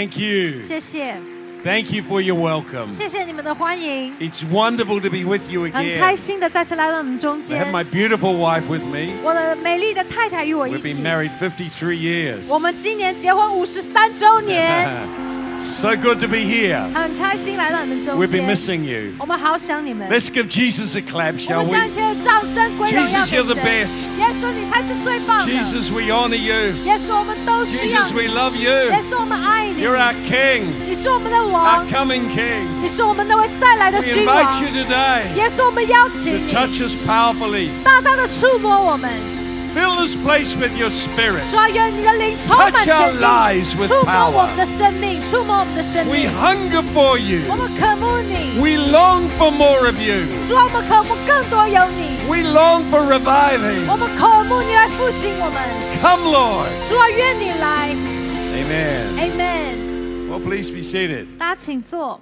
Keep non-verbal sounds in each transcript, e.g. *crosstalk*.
Thank you. 谢谢， Thank you for your welcome. 谢谢你们的欢迎， It's wonderful to be with you 很开 again. 心的再次来到你们中 I 间 have。my beautiful wife with me. 我的美丽的太太与我 We've 一 been 起， married 53 years. *laughs* 我们今年结婚五十三周年， *laughs* so good to be here. 很开心来到你们中 We've been 间。 missing you. 我们好想你们。 Let's give Jesus a clap, 我 shall 们 we? 将一切的掌声归荣耀 Jesus, 给 you're the 神。 best. 耶稣，你才是最棒的。 Jesus, we honor you. 耶稣，我们都需要 Jesus, 你。 we love 耶 you. 稣，我们爱你。 You're our King, 你是我们的 our 王， coming King. 你是我们那位再来的 We 君王 invite。you today 耶稣，我们邀请 to 你 touch us powerfully. 大大的触摸我们。 Fill this place with your spirit. 主啊，愿你的灵充满 Touch 全 our 地， lives with 触摸 power. 我们的生命，触摸我们的生 We 命。 hunger for you. 我们渴慕你， We long for more of you. 主啊，我们渴慕更多有你。 We long for reviving. 我们渴慕你来复兴我们。 Come, Lord. 主啊，愿你来 Amen. ，Amen。 Well, please be seated. 大家请坐。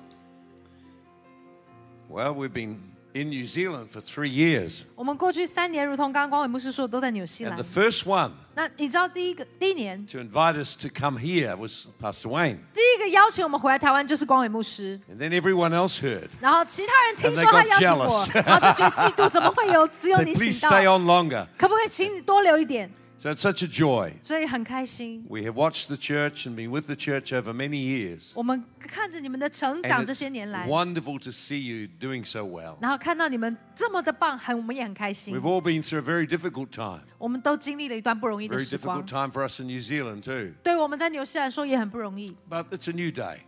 Well, we've been in New Zealand for three years. 我们过去三年，如同刚刚光伟牧师说的，都在纽西 And 兰 the。first one 那你知道第一个第一年，to invite us to come here was Pastor Wayne. 第一个邀请我们回来台湾就是光伟牧师，And then everyone else heard. 然后其他人听 And they 说他 got 邀请我 jealous，然后就觉得嫉妒，怎么会有只有你 please 请 stay 到？on longer. 可不可以请你多留一点？So it's such a joy. 所以很开心， We have watched the church and been with the church over many years. 我们看着你们的成长 And 这 it's 些年来， wonderful to see you doing so well. 然后看到你们这么的棒，很我们也很开心 We've。all been through a very difficult time. 我们都经历了一段不容易的 Very 时光 difficult，time for us in New Zealand too. 对我们在纽西兰说也很不容易。 But it's a new day.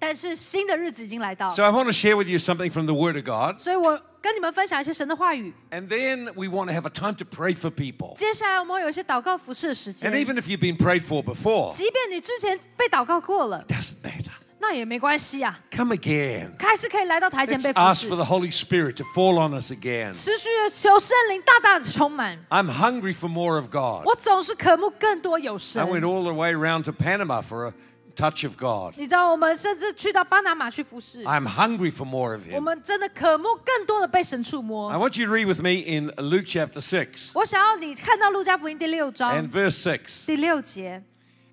但是新的日子已经来到， So I want to share with you something from the Word of God. 所以我跟你们分享一些神的话语。 And then we want to have a time to pray for people. 接下来我们会有一些祷告服饰的时间 And。even if you've been prayed for before, 即便你之前被祷告过了， doesn't matter. 那也没关系啊， Come again. 还是可以来到台前 Let's 被服 ask for 侍， the Holy Spirit to fall on us again. 持续的求圣灵大大的充满。 I'm hungry for more of God. 我总是渴慕更多有 I 神。 went all the way around to Panama for a touch of God. 你知道，我们甚至去到巴拿马去服侍， I'm hungry for more of 我 Him. 们真的渴慕更多的被神触 I 摸。 want you to read with me in Luke chapter 6我想要你看到路加福音第六章 and verse 6. 第六节，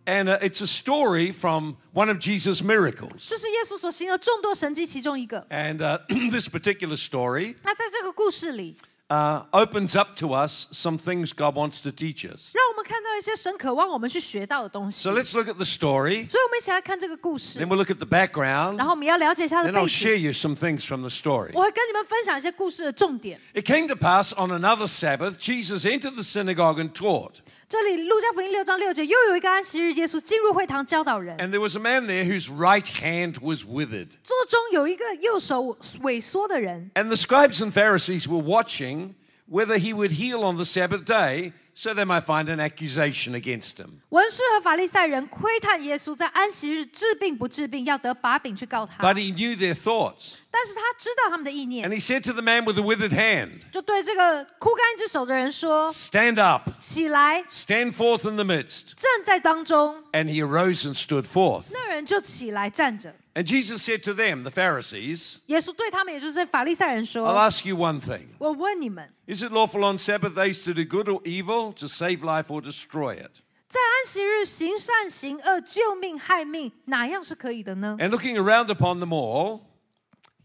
And uh, it's a story from one of Jesus' miracles. 这是耶稣所行的众多神迹其中一个。 And uh, *clears throat* this particular story *coughs* 那在这个故事里， uh, opens up to us some things God wants to teach us. 让我们看到一些神渴望我们去学到的东西。 So let's look at the story, 所以，我们一起来看这个故事 then，we'll look at the background, 然后我们要了解一下它的 then I'll 背 share 景。 you some things from the story. 我会跟你们分享一些故事的重点。 It came to pass on another Sabbath, Jesus entered the synagogue and taught. 这里路加福音六章六节，又有一个安息日，耶稣进入会堂教导人， And there was a man there whose right hand was withered. 座中有一个右手萎缩的人， And the scribes and Pharisees were watching whether he would heal on the Sabbath day so they might find an accusation against him. 文士和法利赛人窥探耶稣在安息日治病不治病，要得把柄去告他。 But he knew their thoughts. 但是他知道他们的意 And 念， he said to the man with the withered hand, 就对这个枯干一只手的人说 Stand up,：“ 起来， stand forth in the midst. 站在当中。 And he arose and stood forth. ”那人就起来站着。 And Jesus said to them, the Pharisees, 耶稣对他们，也就是法利赛人 I'll 说 ask you one thing.：“ 我问你们， Is it lawful on Sabbath days to do good or evil, to save life or destroy it? 在安息日行善行恶、救命害命，哪样是可以的呢？” And looking around upon them all,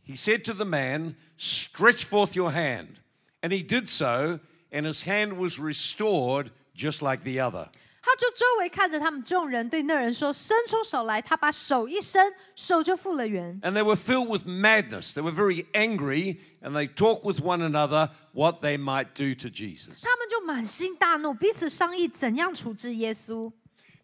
he said to the man, Stretch forth your hand. And he did so, and his hand was restored just like the other. 他就周围看着他们众人，对那人说：“伸出手来。”他把手一伸，手就复了原。And they were filled with madness. They were very angry, and they talked with one another what they might do to Jesus. 他们就满心大怒，彼此商议怎样处置耶稣。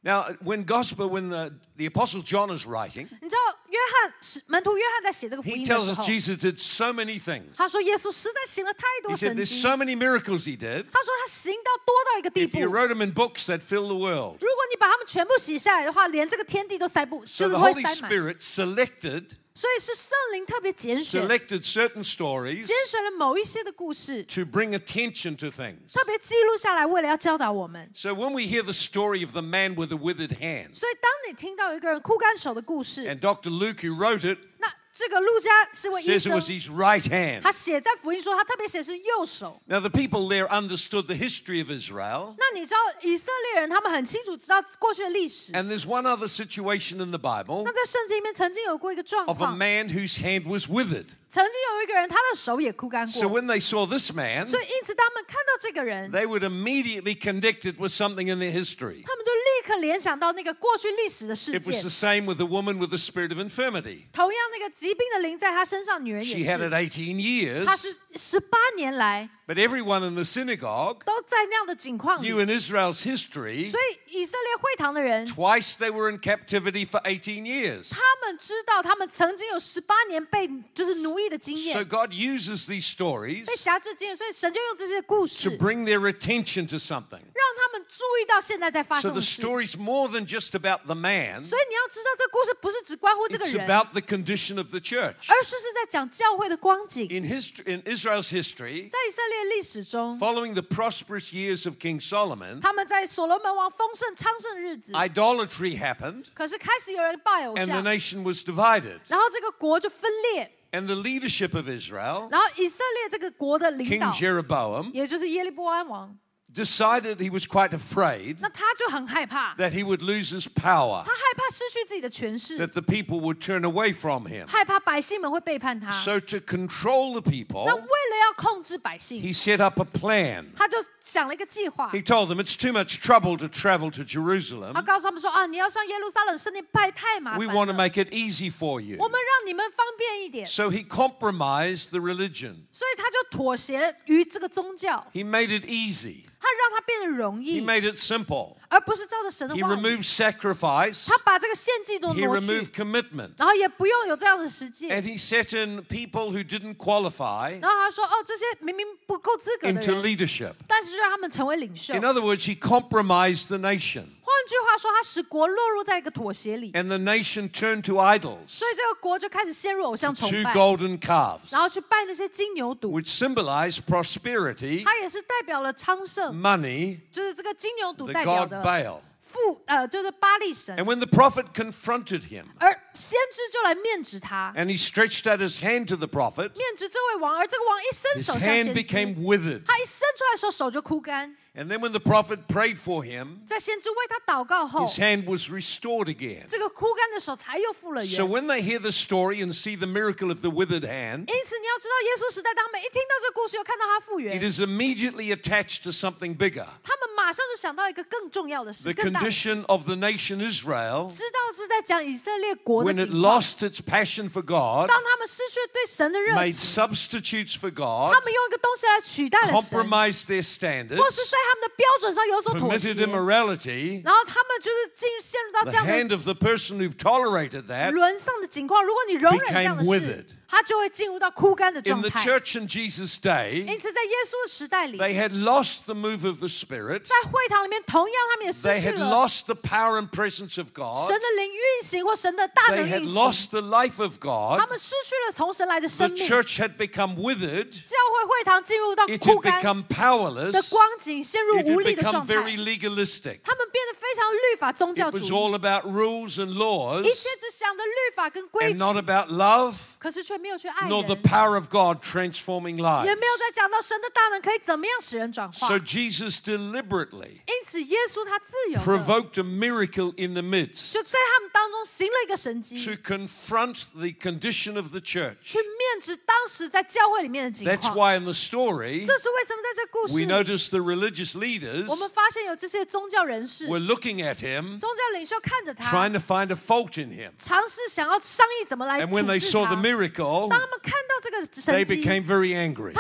Now, when gospel, when the, the apostle John is writing, 你知道，约翰是门徒约翰在写这个福 he 音的 tells 时 us 候， Jesus did so many things. 他说耶稣实在行了太 He 多 said 神 there's 迹。 so many miracles he did. 他说他行到多到一个地 If 步， you 如 wrote them in books, they'd fill the world. 果你把他们全部写下来的话，连这个天地都塞不， So 就是 the 会 Holy 塞满。 Spirit selected 所以是圣灵特别拣选， selected certain stories 拣选了某一些的故事， to bring attention to things. 特别记录下来，为了要教导我们。 So when we hear the story of the man with the withered hand, 所以当你听到一个人枯干手的故事， and Dr. Luke, who wrote it, 那 这个路加是位医 says it 生 was，his right hand. 他写在福音说，他特别写是右手。 Now, the people there understood the history of Israel. 那你知道以色列人他们很清楚知道过去的历史。 And there's one other situation in the Bible 那在圣经里面曾经有过一个状 of a 况， man whose hand was withered. 曾经有一个人他的手也枯干 So 过， when they saw this man, 所以因此他们看到这个人， they would immediately connect it with something in their history. 他们就立刻联想到那个过去历史的事 It was 件 the。same with the woman with the spirit of infirmity. 同样，那个疾病的灵在他身上，女人 She 也 had it 是， 18她 years, 是 十八年来 but everyone in the synagogue 都在那样的境况里 knew。in Israel's history 所以以色列会堂的人， twice they were in captivity for 18 years. 他们知道他们曾经有十八年被就是奴役的经 So 验， God uses these stories 被辖制的经验，所以神就用这些故 to 事，让 bring their attention to something. 他们注意到现在在发 So 生 the 的事。 story's more than just about the man, 所以你要知道，这个故事不是只关乎这个 it's 人， about the condition of the church. 而是是在讲教会的光景。 In, history, in Israel's history, 在以色列历史中， following the prosperous years of King Solomon, 他们在所罗门王丰盛昌盛的日子， idolatry happened 可是开始有人拜偶 and the 像， nation was divided. 然后这个国就分裂， And the leadership of Israel, 然后以色列这个国的领 King 导， Jeroboam, 也就是耶利波安王， decided he was quite afraid 那他就很害怕， that he would lose his power, 他害怕失去自己的权势， that the people would turn away from him. 害怕百姓们会背叛他。 So, to control the people, 那为了要控制百姓， he set up a plan. 他就想了一个计划 He，told them it's too much trouble to travel to 他 Jerusalem. 告诉他们说啊，你要上耶路撒冷圣殿拜太麻 We 烦 want to 了， make it easy for you. 我们让你们方便一点， So he compromised the religion. 所以他就妥协于这个宗教， He made it easy. 他 让它变得容 He 易， made it simple. 而不是照着神的 He 话语。 removed sacrifice. 他把这个献祭都 He 挪去 removed，commitment. 然后也不用有这样的实 And 践。 he set in people who didn't qualify 然后他说：“哦，这些明明不够资格的 into 人， leadership. 但是就让他们成为领袖。 In other words, he compromised the nation. 换句话说，他使国落入在一个妥协里。And the nation turned to idols. 所以这个国就开始陷入偶像崇拜。To golden calves. 然后去拜那些金牛犊。Which symbolize prosperity. 它也是代表了昌盛。Money. 就是这个金牛犊代表的。The god Baal. 父呃就是巴力神。And when the prophet confronted him. 而先知就来面指他。And he stretched out his hand to the prophet. 面指这位王，而这个王一伸手向先知。His hand became withered. 他一伸出来的时候，手就枯干。And then when the prophet prayed for him, 在先知为他祷告后， his hand was restored again. 这个枯干的手才又复了 So 原。 when they hear the story and see the miracle of the withered hand, 因此，你要知道，耶稣时代，当他们一听到这个故事，又看到他复 it 原， is immediately attached to something bigger. 他们马上就想到一个更重要的事， The 更大的事， condition of the nation Israel 知道是在讲以色列国的 when it 情况。 lost its passion for God, 当他们失去了对神的热 made 情， substitutes for God, 他们用一个东西来取代了神， compromised their 或是 standards, 在 他们的标准上有所妥 permitted 协， immorality, 然后他们就是进陷入到 the 这样 hand 的 of the person who tolerated that 沦丧的境况。如果你容忍这样的 became 事 withered.， 他就会进入到枯干的 in 状 the 态。 church in Jesus' day, 因此，在耶稣的时代里， they had lost the move of the Spirit, 在会堂里面，同样他们也失 they 去 had 了 lost the power and presence of God, 神的灵运行或神的大 they 能 had 运行， lost the life of 他 God, 们失去了从神来的 the 生命。 church had become withered, 教会会堂进入到 it 枯 had 干 become 的 powerless, 光景，陷入 it 无 had 力的 become 状态。 very legalistic. 他们变得非常律法宗教 It 主 was 义， all about rules and 一 laws 切只想着律法跟规 and 矩， not about love 可是却没有去爱 nor the 人， power of God transforming 也 lives. 没有在讲到神的大能可以怎么样使人转化 So。Jesus deliberately 因此，耶稣他自由的 provoked a miracle in the midst 就在他们当中行了一个神迹， to confront the condition of the church. 去面指当时在教会里面的情 That's 况。 why in the story 这是为什么在这故事 we 里， notice the religious leaders 我们发现有这些宗教人士、 were looking at him, 宗教领袖看着他， trying to find a fault in him. 尝试想要商议怎么来 And 处 when they 置 saw 他 the。 miracle, they became very angry.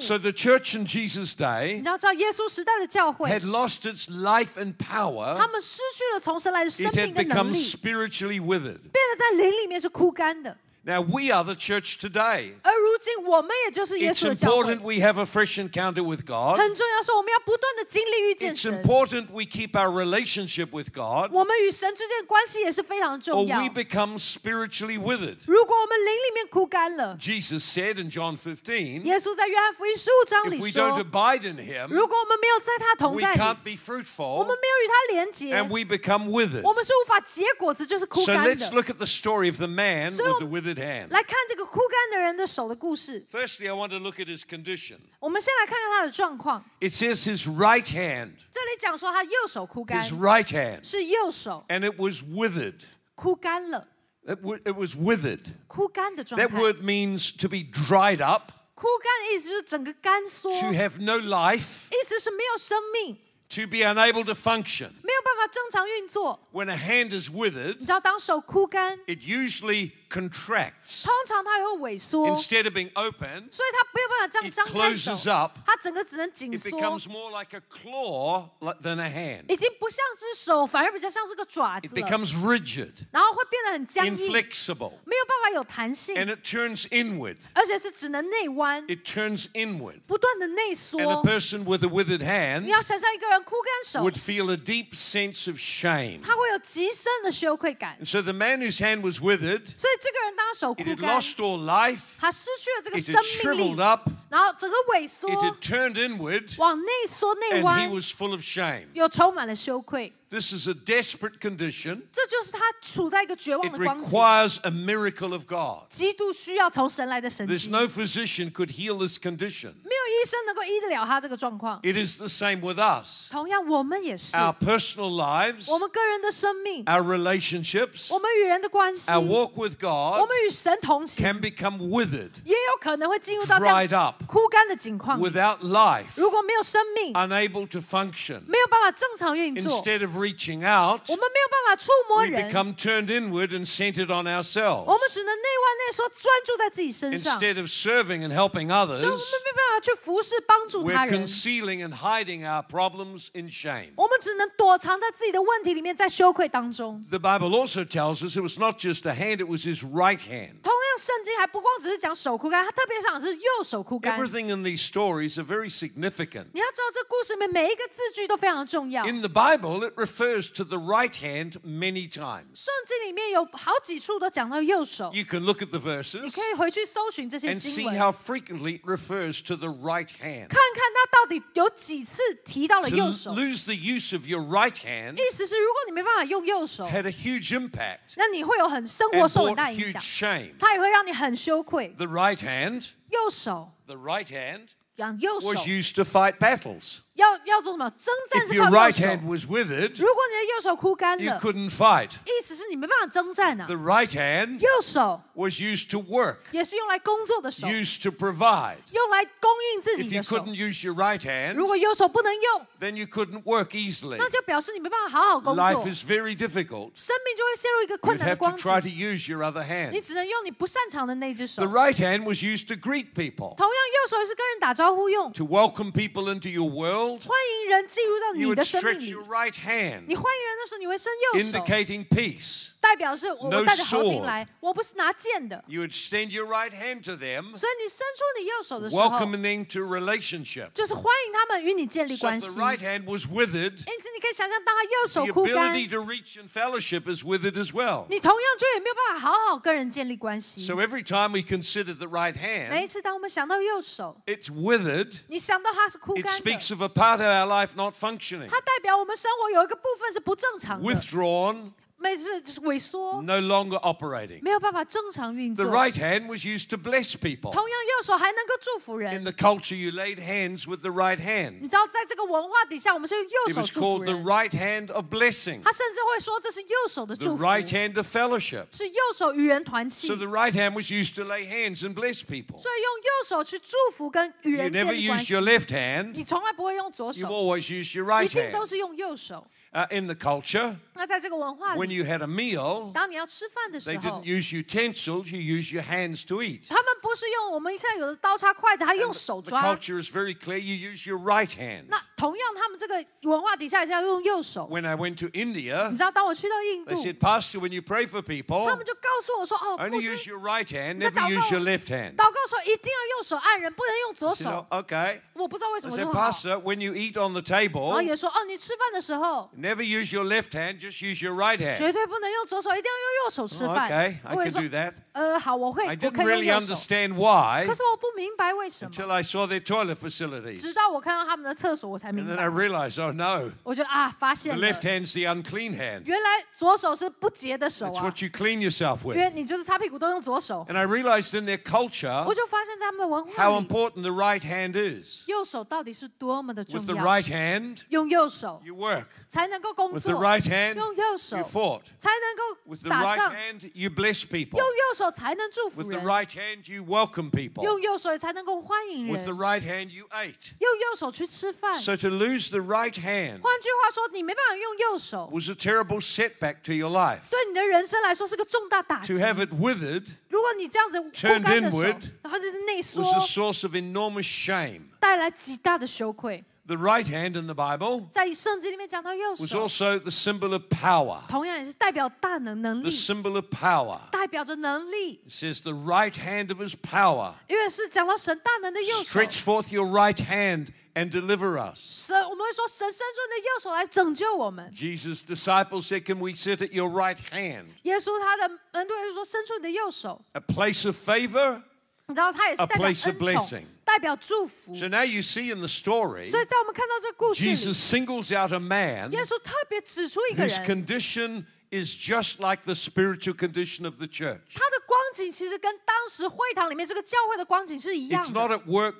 So the church in Jesus' day had lost its life and power. It had become spiritually withered. Now we are the church today. It's important we have a fresh encounter with God. It's important we keep our relationship with God. Or we become spiritually withered. Jesus said in John 15 if we don't abide in Him, we can't be fruitful, and we become withered. So let's look at the story of the man with the withered hand. 来看这个枯干的人的手的故事。 Firstly, I want to look at his condition. 我们先来看看他的状况。 It says his right hand, 这里讲说他右手枯干 his，right hand, 是右手 and it was withered. 枯干了， It, w- it was withered. 枯干的状 That 态。 word means to be dried up, 枯干的意思就是整个干缩， to 意 have no life, 思是没有生命， to be unable to function. 没有办法正常运作。 When a hand is withered, 你知道，当手枯干， it usually contracts. 通常它也会萎缩， Instead of being open, 所以它没有办法这样 It 张开手 closes up，它整个只能紧 it 缩， becomes more like a claw like- than a hand. 已经不像是手，反而比较像是个爪 It 子了， becomes rigid, 然后会变得很僵硬， inflexible, 没有办法有弹性， and it turns inward. 而且是只能内弯， It turns inward. 不断的内缩 And。a person with a withered 你 hand 要想象一个人枯干手， would feel a deep sense of shame. 他会有极深的羞愧感。 And so the man whose hand was withered, 所以 这个人当他手 it 枯 had 干， lost all life, 他失去了这个 it 生 had 命力 shriveled，up, 然后整个萎缩 it had turned inward, 往内缩内 and he 弯， was full of shame. 又充满了羞愧。 This is a desperate condition. 这就是他处在一个绝望 It 的光景， requires a miracle of God. 极度需要从神来的神 There's 迹。 no physician could heal this condition. 没有医生能够医得了他这个状况。 It is the same with us. 同样，我们也是， Our personal lives, 我们个人的生命， our relationships, 我们与人的关系， our walk with 我 God 们与神同行， can become withered, 也有可能会进入到这样 dried up, 枯干的境况里。 without life, 如果没有生命， unable to function. 没有办法正常运作， Instead of reaching out, 我们没有办法触摸 we 人， become turned inward and centered on 我 ourselves. 们只能内外内缩，专注在自己身上，所 Instead of serving and helping 以我 others, 们没办法去服侍帮助他 we're 人。 concealing and hiding our problems in shame. 我们只能躲藏在自己的问题里面，在羞愧当中。 The Bible also tells us it was not just a hand, it was his right hand. 同样，圣经还不光只是讲手枯干，它特别讲的是右手枯干。 Everything in these stories are very significant. 你要知道，这故事里面每一个字句都非常重要。 In the Bible, it refers to the right hand many times. 圣经里面有好几处都讲到右手， You can look at the 你 verses 可以回去搜寻这些 and 经 see 文， how frequently it refers to the right hand. 看看它到底有几次提到了 To 右手。 lose the use of your right hand 意思是，如果你没办法用右手， had a huge impact 那你会有很生活 and 受很 brought 大影 huge 响， shame. 它也会让你很羞愧。 The right hand, 右手 the right hand 讲右手 was used to fight battles. 要要做什么？征战 If 是 your 靠右 right 手。 hand was withered, 如果你的右手枯干 you 了， couldn't fight. 意思是你没办法征战啊 The。right hand 右手 was used to work, 也是用来工作的手， used to provide. 用来供应自 If 己 you 的手。 couldn't use your right hand, 如果右手不能用， then you couldn't work easily. 那就表示你没办法好好工作， Life is very difficult. 生命就会陷入一个 You'd 困难的 have 光 to 景 try。to use your other 你 hand. 只能用你不擅长的那只手。 The 同 right hand was used to greet people, 样，右手也是跟人打招呼用， to welcome people into your world. 欢迎人进入到 You 你的 would 生命 stretch 里 your。right hand, 你欢迎人的时候，你会伸右手， indicating peace. 代表是我 No 我带着和平 sword 来，我不是拿剑的。 You would extend your right hand to them, 所以你伸出你右手的时候， welcoming them to relationship. 就是欢迎他们与你建立 So 关 if 系。 the right hand was withered, 因此，你可以想象，当他右手 the 枯干， ability to reach in fellowship is withered as well. 你同样就也没有办法好好跟人建立关系。 So every time we consider the right 每一 hand, 次当我们想到右手， it's withered. 你想到它是枯 It 干的， speaks of a part of our life not functioning, 它代表我们生活有一个部分是不正常的， withdrawn, 每次就是萎缩， no longer operating. 没有办法正常运 The 作。 right hand was used to bless people. 同样，右手还能够祝福 In 人。 the culture, you laid hands with the right 你 hand. 知道，在这个文化底下，我们是用右 It 手 was 祝福 called the 人。 right hand of blessing, 他甚至会说这是右手的 the 祝福， right hand of fellowship. 是右手与人团契。 So the right hand was used to lay hands and bless people. 所以用右手去祝福跟与 You 人 never 建立关 use 系 your。left hand, 你从来不会用左 you 手， always use your 一 right 定都 hand. 是用右手。 Uh, in the culture, 那在这个文化 when 里， you had a meal, 当你要吃饭的 they 时候 didn't，use utensils, you use your hands to eat. 他们 不 不是用我们现在有的刀叉筷子，他 And 用 the, 手 the 抓。 culture is very clear. You use your right hand. 那同样，他们这个文化底下也是要用右手。 When I went to India, 你知道，当我去到印 they 度， said, Pastor, when you pray for people, 他们就告诉我说：“哦， only 牧师， use your right hand, 在 never 祷 use 告 your left hand. 祷告的时候一定要用手按人，不能用左 I said, 手 "Oh,。okay. 我不知道为什 I 么 said, 就好。 Pastor, when you eat on the 然 table, 后也说：“哦，你吃饭的时候 never use your left hand, just use your right hand. 绝对不能用左手，一定要用右手吃 Oh, 饭。 okay, I 我也 can 说 do that. 呃，好，我会， I 我 didn't 可以用 really 右手。 understand why 可是我不明白为什么， until I saw their toilet facilities. 直到我看到他们的厕所，我才明 And then I 白。 realized, oh no, 我就啊，发 the 现了， left hand's the unclean hand. 原来左手是不洁的手 That's 啊， what you clean yourself 因 with. 为你就是擦屁股都用左手。 And I realized in their 我 culture 就发现，在他们的文化 how 里， important the right hand is. 右手到底是多么的 With 重 the 要。 right hand, 用右手 you work. 才能够工 With the 作， right hand, 用右手 you fought. 才能够 With the 打 right 仗， hand, you bless people. 用右手才能祝福 With the 人， right hand, you welcome people. 用右手才能够欢迎 With 人， the right hand, you ate. 用右手去吃饭。 So to lose the right hand 换句话说，你没办法用右手， was a terrible setback to your life. 对你的人生来说是个重大打 To 击。 have it withered 如果你这样子枯 Turned 干的手 inward，然后就是内 was 缩 a，source of enormous shame. 带来极大的羞愧。 The right hand in the Bible 在圣经里面讲到右 was 手， also the symbol of power. 同样也是代表大能能 The 力， symbol of power. 代表着能力， It says the right hand of his power. 因为是讲到神大能的右手。 Stretch forth your right hand and deliver us. 神，我们会说神伸出你的右手来拯救我们。 Jesus' disciples said, Can we sit at your right hand? 耶稣他的门徒也是说伸出你的右手， A place of favor. 你知道他也是 A 代表 place of 恩宠 blessing， 代表祝福。 So now you see in the story, 所以在我们看到这个故事里， Jesus singles out a man 耶稣特别指出一个 whose 人， condition is just like the spiritual condition of the church. 他的光景其实跟当时会堂里面这个教会的光景是一 It's 样 not 的。 at work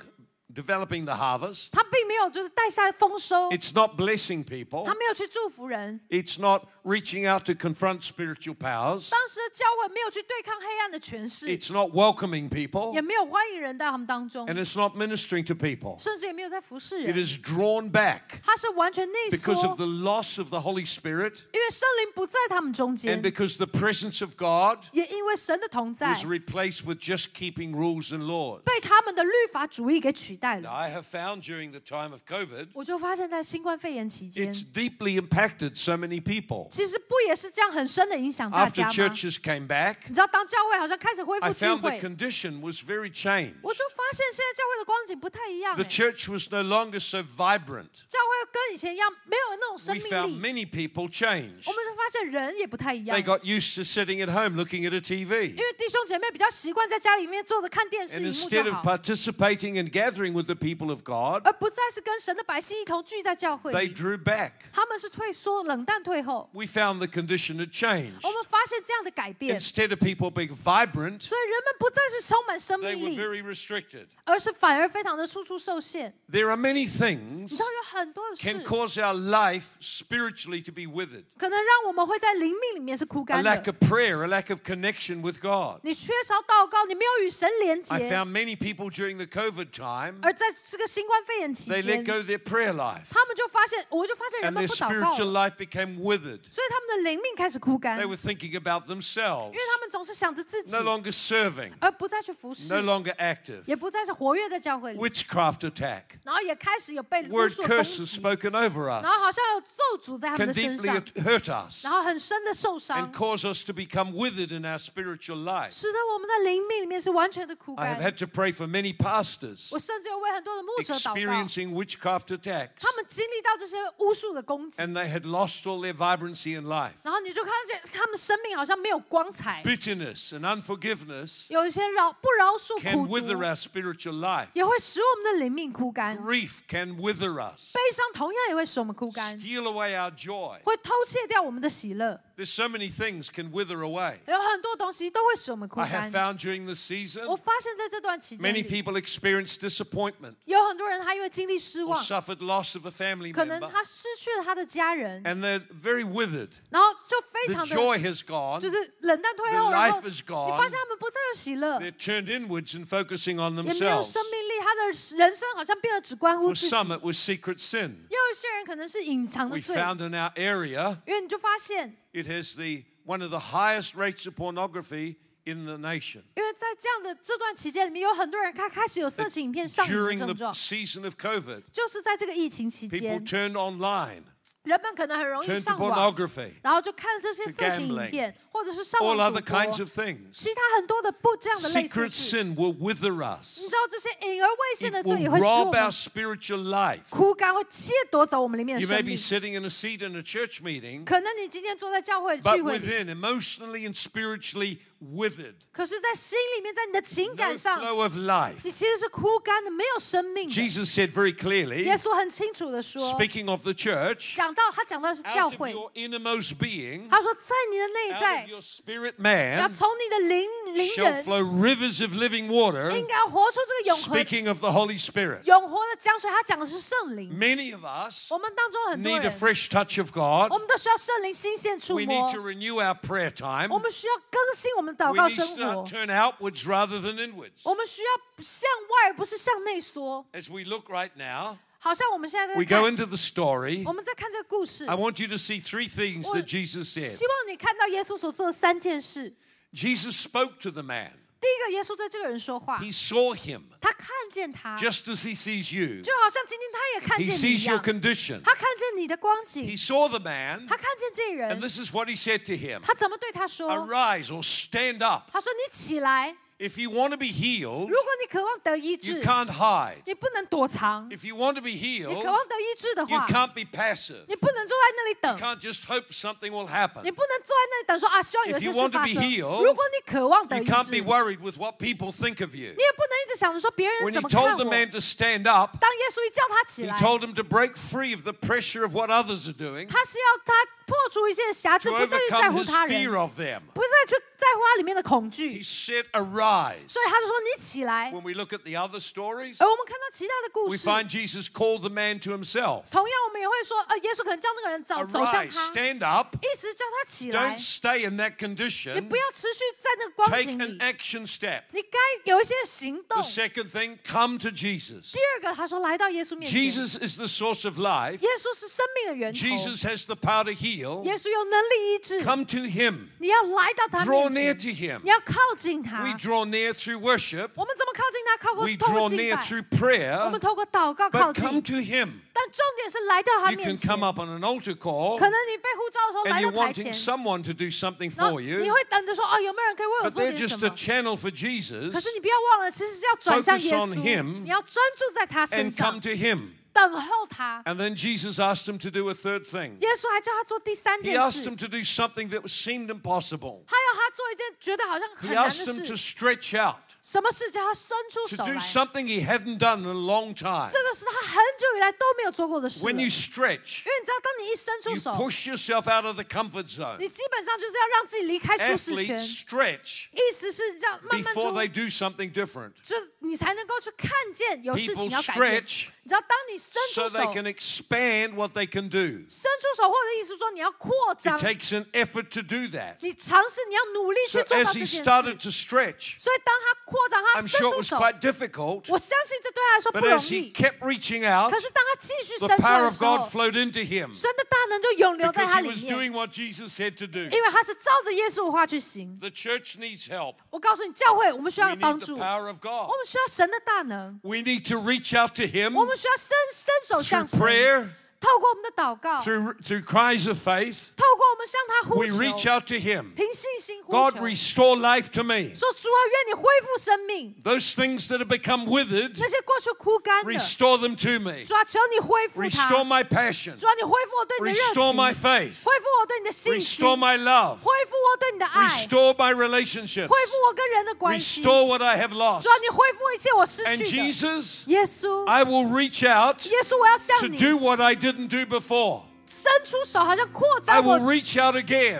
developing the harvest, 他并没有就是带下丰收， it's not blessing people, 他没有去祝福人。 it's not reaching out to confront spiritual powers, 当时的教会没有去对抗黑暗的权势， it's not welcoming people, 也没有欢迎人在他们当中， and it's not ministering to people. 甚至也没有在服侍 It 人。 is drawn back 他是完全内 because 缩 of，the loss of the Holy Spirit 因为圣灵不在他们中 and 间， because the presence of God 也因为神的同在 was replaced with just keeping rules and laws. 被他们的律法主义给取 代 Now, 了。 I have found during the time of COVID, 我就发现，在新冠肺炎期间， it's deeply impacted so many people. 其实不也是这样很深的影响大 After 家吗？ churches came back, 你知道，当教会好像开始恢 I 复聚 found the 会， condition was very changed. 我就发现现在教会的光景不太一样、 The 哎 church was no longer so vibrant. 教会跟以前一样，没有那种生 We 命 found 力。 many people change. 我们就发现人也不太一样 They，got used to sitting at home looking at a TV. 因为弟兄姐妹比较习惯在家里面坐着看电视 And 荧幕 instead 就 of 好， participating and gathering with the people of God, 而不再是跟神的百姓一同聚在教会 they 里。 drew back. 他们是退缩、冷淡、退后。 We found the condition had changed. 我们发现这样的改变， Instead of people being vibrant, 所以人们不再是充满生 they 命 were 力， very restricted. 而是反而非常的处处受限。 There are many 你 things 知道有很多的 can 事， cause our life spiritually to be withered. 可能让我们会在灵命里面是枯 A 干 lack 的。 of prayer, a lack of connection with God. 你缺少祷告，你没有与神连 I 接。 found many people during the COVID time, 而在这个新冠肺炎期 they 间 let，go their prayer life 他们就发现，我就发现人 and 们 their 不祷告 spiritual 了， life became withered. 所以他们的灵命开始枯干， They 因 were thinking about themselves, 为他们总是想着自己 no，longer serving, 而不再去服侍 no，longer active. 也不再是活跃在教会里， Witchcraft attack. 然后也开始有被巫 Word 术的攻 curses 击， spoken over 然 us 后好像有咒诅在他 can 们的身 deeply 上， hurt us 然后很深的受 and 伤， cause us to become withered in our spiritual life. 使得我们在灵命里面是完全的枯 I have 干。 had to pray for many pastors 我甚 至有为很多的牧者祷告，experiencing witchcraft attacks, 他们经历到这些巫术的攻击，and they had lost all their vibrancy in life. 然后你就看见他们生命好像没有光彩，Bitterness and unforgiveness 有一些饶不饶恕 can 苦 wither 毒，our spiritual life. 也会使我们的灵命枯干。Grief can wither us, 悲伤同样也会使我们枯干，steal away our joy. 会偷窃掉我们的喜乐。There's so many things can wither away. 有很多东西都会使我们枯 I have 干。 found during the season 我发现在这段期间 many 里， people experience disappointment 有很多人他因为经历失 or 望， suffered loss of a family 可能 member, 他失去了他的家人， and they're very withered. 然后就非 The 常的 joy has gone. 就是冷淡退 The 后，然后 life is 你 gone. 发现他们不再有喜乐， They're turned inwards and focusing on 也没有 themselves. 生命力， 他的人生好像变得只关乎 For 自己。 some, it was secret sin. 也有一些人可能是隐藏的 We 罪， found in our area 因为你就发现 it has the one of the highest rates of pornography in the nation 因为在这样的这段期间里面，有很多人开开始有色情影片上瘾的 during 症 the 状， season of COVID. 就是在这个疫情期 People 间， turned online, 人们可能很容易 turned to 上网， pornography, 然后就看这些 to 色情影 gambling, 片，或者是上 all 网 other 赌 kinds 博 of，things. 其他很多的不这样的类似 Secret 事。 sin will wither us. 你知道这些隐而未现的 It 罪也 will 会使我 rob 们 our spiritual life. 枯干，会窃夺走我们里面的 You may 生 be 命。 sitting in a seat in a church meeting, 可能你今天坐在教会 but 聚会里， within, emotionally and spiritually withered. 可是，在心里面，在你的情 No 感上， flow of life. 你其实是枯干的，没有生命的。 Jesus said very clearly, 耶稣很清楚的说， speaking of the church, 讲到他讲到的是教 out of 会， your innermost being, 他说在你的内 out 在 of，your spirit 要 man, 从你的灵灵 shall 人， flow rivers of living water. 应该要活出这个永恒 Speaking of the Holy Spirit, 永活的江水。他讲的是圣灵。 many of us 我们当中很多 need a 人， fresh touch of 我 God. 们都需要圣灵新鲜触 We 摸 need to，renew our prayer time. 我们需要更新我们 的祷 We 告 need 生 to 活， turn outwards rather than inwards. 我们需要向外，而不是向内缩。 As we look right now, 好像我们现在在 we 看 go，into the story. 我们在看这个故事 I。want you to see three things 我 that Jesus said. 希望你看到耶稣所做的三件事。 Jesus spoke to the man. 第一个，耶稣对这个人说话，He saw him 他看见他，just as he sees you. 就好像今天他也看见你一 sees your 样，condition. 他看见你的光景 He，saw the man, 他看见这人 and，this is what he said to him 他怎么对他说？Arise or stand up. 他说：“你起来，If you want to be healed, 如果你渴望得医 you 治， can't hide. 你不能躲藏； If you want to be 你 healed, 渴望得医治的 you 话， can't be passive. 你不能坐在那里 You 等， can't just hope something will happen. 你不能坐在那里等说啊，希望有 If 些 you 事 want to 发 be 生。 healed, 如果你渴望得 You 医 can't 治， be 你 worried with what people think of you. 也不能一直想着说别人 When 怎 he 么看 told the 我。 man to stand up, 当耶稣一叫他起 he 来， told him to break free of the pressure of what others are doing, 他是要他 破除一些瑕疵， to 不再去在 overcome 乎 his 他人， fear of them. 不再去在乎他里面的恐 He 惧。 said, Arise. 所以他就说：“你起来。 When we look at the other stories, ”而我们看到其他的故 we 事， find Jesus called the man to himself. 同样我们也会说，呃，耶稣可能叫那个人走走向 Arise, 他， stand up. 一直叫他起来 Don't。stay in that 你 condition. 不要持续在那个光 Take 景 an 里， action step. 你该有一些行动 The。second thing, come to Jesus. 第二个，他说来到耶稣面前， Jesus is the source of life. 耶稣是生命的源头， Jesus has the power to heal. 耶稣有能力医治。 Come to him. 你要来到他 Draw 面 near 前， to him. 你要靠近他 We。draw near through worship. 我们怎么靠近他？靠过 We 透 draw 过敬 near 拜， through 我 prayer. 们透过祷告靠 But come 近。 to him. 但重点是来到他 You 面 can 前。 come up on an altar call 可能你被呼召的时候 and 来 you're 到台前 wanting，someone to do something 然后 for 你 you, 会等着说：“哦，有没有人可以为我 but 做 they're 点什 just a 么？” channel for 可 Jesus 是你不要忘了，其实是要转向耶 Focus on 稣， him 你要专注在他身 and come 上， to him. 等候他。 And then Jesus asked him to do a third thing. 耶稣还叫他做第三 He 件 asked 事， him to do something that seemed impossible. 他要他做一件觉得好像 He 很难 asked 的 him to 事。 stretch out, 什么事叫他伸出 to 手 do 来？ something he hadn't done in a long time. 这个是他很久以来都没有做过的事了。 When 因 you 为 stretch, 你知道，当你一伸出 you 手， push yourself out of the comfort zone. 你基本上就是要让自己离开舒适圈。 Athletes stretch 意思是这样，慢慢 before 出 they do something different. 就是你才能够去看见有事 People 情要改变。 stretch 你知道，当你伸 so 出 they 手， can expand what they can do. 伸出手，或者意思说你要扩 It 张， takes an effort to do that. 你尝试，你要努力 So 去做 as 到 he 这件 started 事。 to stretch, 所以当他 扩张，他 I'm 伸 sure it 出 was 手， quite difficult, 我相信这对他来说不 but 容 as he 易。 kept reaching out, 可是当他继续 the 伸出来 power 的 of 时候 God，flowed into him 神的大能就永留在 because 他 he 里 was 面， doing what Jesus said to do. 因为他是照着耶稣的话去行。 The church needs help. 我告诉你，教会我们需 We 要帮 need the 助，我 power of God. 们需要神的大能， We need to reach out to him 我们需要伸伸手 through 向神， prayer, 透过我们的祷告， through, through cries of faith. 透过我们向他呼 We reach 求， out to him. 凭信 心呼 God, 求， restore life to me. 说主啊，愿你恢复生命， Those things that have become withered, 那些过去枯干的， restore them to me. 主啊，求你恢复它， Restore my passion. 主啊，你恢复我对你的热 Restore 情， my faith. 恢复我对你的信心， Restore my love. 恢复我对你的爱， Restore my relationships. 恢复我跟人的关系。 Restore what I have lost. 主啊，你恢复一切我失 And 去的。 Jesus, 耶稣， I will reach out 耶稣，我要 to 向你 do what I didn't do before. 伸出手好像扩张我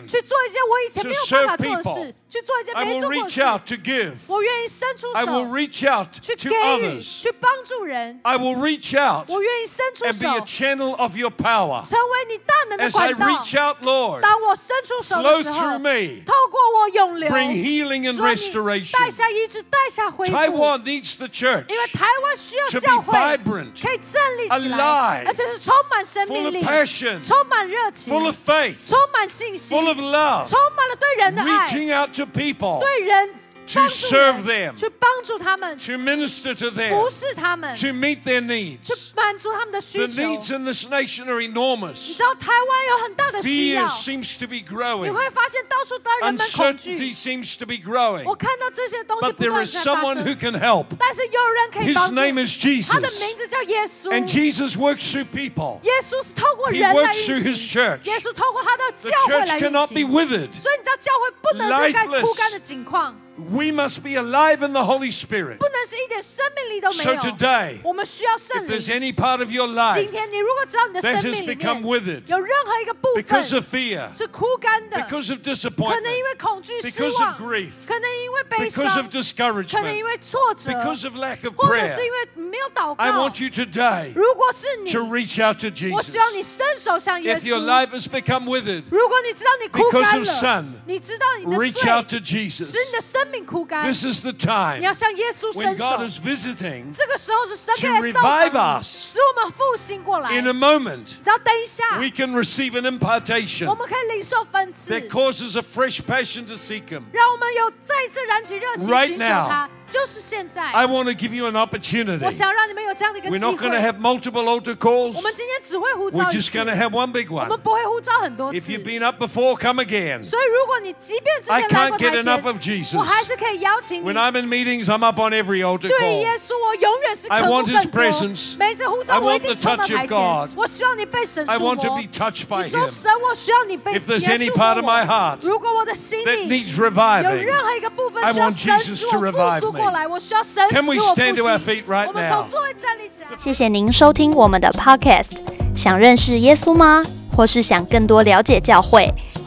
去做一些我以前没有办法做的事。去做一件 I 没 will 做过的 reach 事。 out to give. 我愿意伸出 I will 手 reach out 去 to 给予， others. 去帮助人。 I will reach out 我愿意伸出 and be 手， a channel of your power. 成为你大能的 As I 管道。 reach out, Lord, 当我伸出手 flow 的时候 through，me. 透过我涌流， Bring healing and 主啊你 restoration. 带下医治，带下恢复。 Taiwan needs the church 因为台湾需要 to 教 be 会 vibrant, 可以站立起 alive, 来，而且是充满生 full 命 of 力、 passion, 充满热情、 full of faith, 充满信心、 full of love, 充满了对人的爱， reaching out 对人 to 帮助 serve 人 them, 去帮助他们， to minister to 服 them, 侍他们， to meet their 去 needs. 满足他们的需 The 求。 needs in this nation are 你 enormous. 知道台湾有很大的需 Fear 要， seems to be 你 growing. 会发现到处都人们恐 Uncertainty 惧。 seems to be growing. 我看到这些东西 But 不 there 断 is 地在发 someone who 生， can help. 但是有人可以 His 帮助。 name is 他的 Jesus. 名字叫耶稣。 And Jesus works through people. 耶稣是透过 He 人来 works through 运 his 行， church. 耶稣透过他的 The 教会 church 来运 cannot be 行。 withered. 所以你知道教会不能是该 Lifeless 枯干的境况， We must be alive in the Holy Spirit. So today, if there's any part of your life that has become withered because of fear, because of disappointment, because of grief, because of discouragement, because of lack of prayer, I want you today to reach out to Jesus. If your life has become withered because of sin, reach out to Jesus. 使你的生命枯干， This is the 你 time 要向耶稣 when 伸 God 手。 is visiting 这个时候是神 to 来造 revive 访你， us 使我们复兴过来。 in a moment. 只要等一下， We can receive an impartation 我们可以领受分赐， that causes a fresh passion to seek Him. 让我们有再次燃起热情 Right 寻求 now 他。就是现在， I want to give you an opportunity. 我想让你们有这样的一个 We're 机 not going to 会。 have multiple altar calls. 我们今天只会呼 We're 召一 just 次， going to have one big 我 one. 们不会呼召很多 If 次。 you've been up before, come again. 所以，如果你即便之 I 前来 can't 过 get 台 enough of 前， Jesus. 我还 是可以邀请你 When。I'm in meetings, I'm up on every altar 对 call. 耶稣，我永远是 I 渴慕 want 更 His 多 presence.。每一次呼召， I 我一 want 定 the 冲到 touch of 台 God. 前。我希望你被神 I 触 want to 摸 be。touched by 你说 Him. 神，我需要你被 If there's 你来 any 触 part 摸 of my 我 heart 如果我的心 that 里 needs 有 reviving, 任何一个部分 I 需要 want 神 Jesus 使 to 我复 revive 苏 me. 过来，我需要神 Can we 使我 stand to our 复 feet 兴。 right 我们 now? 从座位站立起来。谢谢您收听我们的 Podcast。想认识耶稣吗？或是想更多了解教会？